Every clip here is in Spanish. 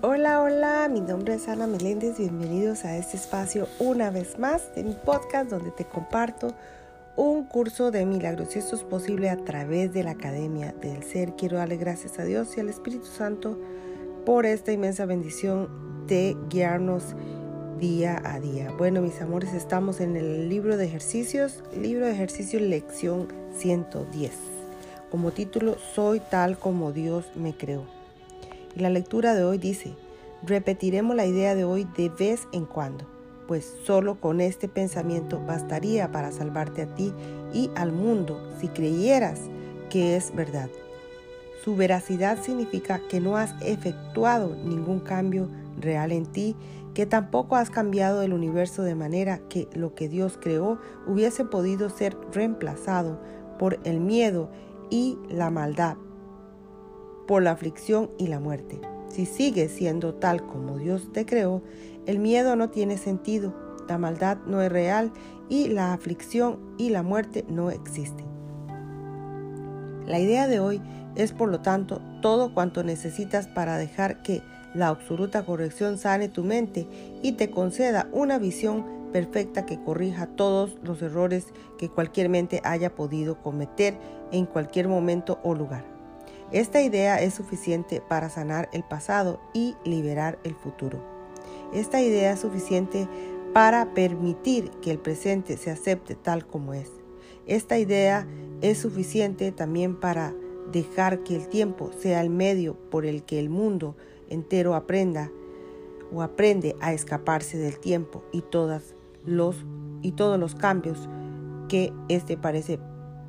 Hola, hola, mi nombre es Ana Meléndez, bienvenidos a este espacio una vez más de mi podcast donde te comparto un curso de milagros esto es posible a través de la Academia del Ser. Quiero darle gracias a Dios y al Espíritu Santo por esta inmensa bendición de guiarnos día a día. Bueno, mis amores, estamos en el libro de ejercicios, libro de ejercicios lección 110. Como título, Soy tal como Dios me creó. La lectura de hoy dice, repetiremos la idea de hoy de vez en cuando, pues solo con este pensamiento bastaría para salvarte a ti y al mundo si creyeras que es verdad. Su veracidad significa que no has efectuado ningún cambio real en ti, que tampoco has cambiado el universo de manera que lo que Dios creó hubiese podido ser reemplazado por el miedo y la maldad por la aflicción y la muerte. Si sigues siendo tal como Dios te creó, el miedo no tiene sentido, la maldad no es real y la aflicción y la muerte no existen. La idea de hoy es por lo tanto todo cuanto necesitas para dejar que la absoluta corrección sane tu mente y te conceda una visión perfecta que corrija todos los errores que cualquier mente haya podido cometer en cualquier momento o lugar. Esta idea es suficiente para sanar el pasado y liberar el futuro. Esta idea es suficiente para permitir que el presente se acepte tal como es. Esta idea es suficiente también para dejar que el tiempo sea el medio por el que el mundo entero aprenda o aprende a escaparse del tiempo y, los, y todos los cambios que éste parece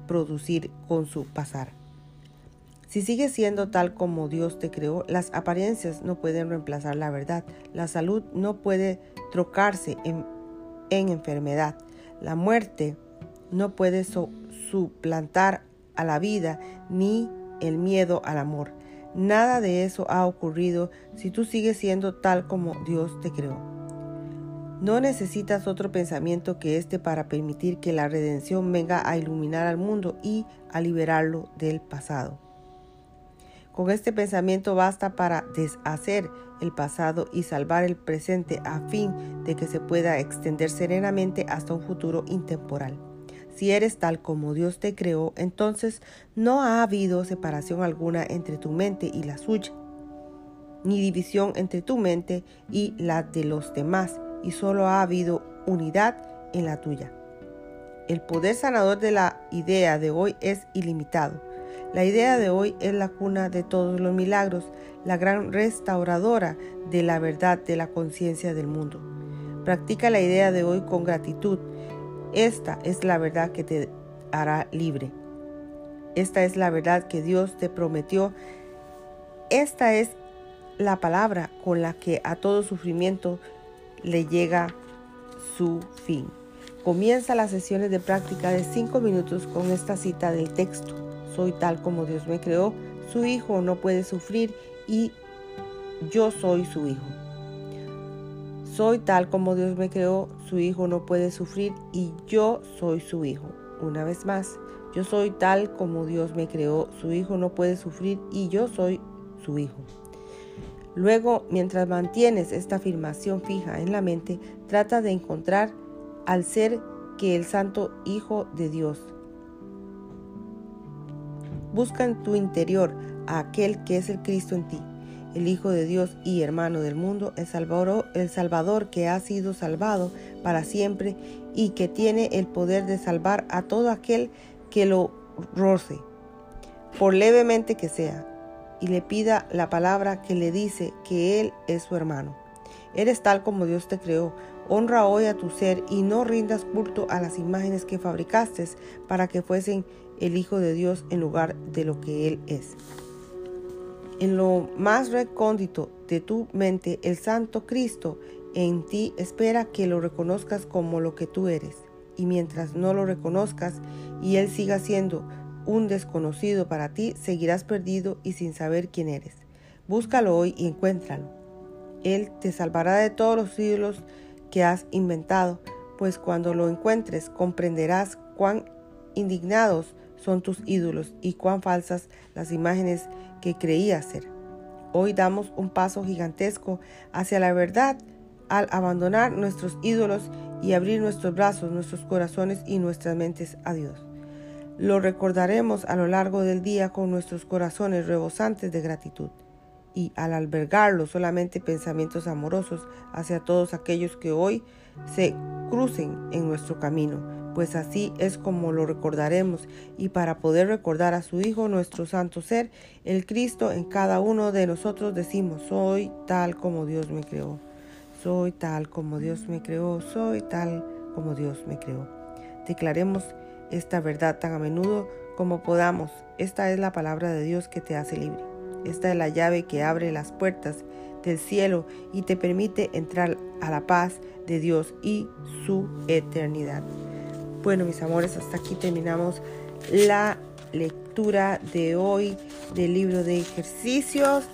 producir con su pasar. Si sigues siendo tal como Dios te creó, las apariencias no pueden reemplazar la verdad. La salud no puede trocarse en, enfermedad. La muerte no puede suplantar a la vida ni el miedo al amor. Nada de eso ha ocurrido si tú sigues siendo tal como Dios te creó. No necesitas otro pensamiento que este para permitir que la redención venga a iluminar al mundo y a liberarlo del pasado. Con este pensamiento basta para deshacer el pasado y salvar el presente a fin de que se pueda extender serenamente hasta un futuro intemporal. Si eres tal como Dios te creó, entonces no ha habido separación alguna entre tu mente y la suya, ni división entre tu mente y la de los demás, y solo ha habido unidad en la tuya. El poder sanador de la idea de hoy es ilimitado. La idea de hoy es la cuna de todos los milagros, la gran restauradora de la verdad de la conciencia del mundo. Practica la idea de hoy con gratitud. Esta es la verdad que te hará libre. Esta es la verdad que Dios te prometió. Esta es la palabra con la que a todo sufrimiento le llega su fin. Comienza las sesiones de práctica de 5 minutos con esta cita del texto soy tal como Dios me creó, su hijo no puede sufrir y yo soy su hijo. Soy tal como Dios me creó, su hijo no puede sufrir y yo soy su hijo. Una vez más, yo soy tal como Dios me creó, su hijo no puede sufrir y yo soy su hijo. Luego, mientras mantienes esta afirmación fija en la mente, trata de encontrar al ser que el Santo Hijo de Dios Busca en tu interior a aquel que es el Cristo en ti, el Hijo de Dios y hermano del mundo, el Salvador, el Salvador que ha sido salvado para siempre y que tiene el poder de salvar a todo aquel que lo roce, por levemente que sea, y le pida la palabra que le dice que Él es su hermano. Eres tal como Dios te creó. Honra hoy a tu ser y no rindas culto a las imágenes que fabricaste para que fuesen el Hijo de Dios en lugar de lo que Él es. En lo más recóndito de tu mente, el Santo Cristo en ti espera que lo reconozcas como lo que tú eres. Y mientras no lo reconozcas y Él siga siendo un desconocido para ti, seguirás perdido y sin saber quién eres. Búscalo hoy y encuéntralo. Él te salvará de todos los ídolos que has inventado, pues cuando lo encuentres comprenderás cuán indignados son tus ídolos y cuán falsas las imágenes que creías ser. Hoy damos un paso gigantesco hacia la verdad al abandonar nuestros ídolos y abrir nuestros brazos, nuestros corazones y nuestras mentes a Dios. Lo recordaremos a lo largo del día con nuestros corazones rebosantes de gratitud y al albergarlo solamente pensamientos amorosos hacia todos aquellos que hoy se crucen en nuestro camino, pues así es como lo recordaremos y para poder recordar a su Hijo, nuestro santo ser, el Cristo en cada uno de nosotros decimos, soy tal como Dios me creó, soy tal como Dios me creó, soy tal como Dios me creó. Declaremos esta verdad tan a menudo como podamos. Esta es la palabra de Dios que te hace libre. Esta es la llave que abre las puertas del cielo y te permite entrar a la paz de Dios y su eternidad. Bueno, mis amores, hasta aquí terminamos la lectura de hoy del libro de ejercicios.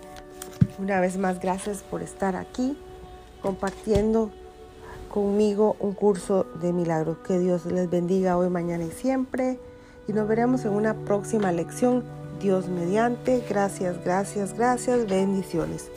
Una vez más, gracias por estar aquí compartiendo conmigo un curso de milagros. Que Dios les bendiga hoy, mañana y siempre. Y nos veremos en una próxima lección. Dios mediante. Gracias, gracias, gracias. Bendiciones.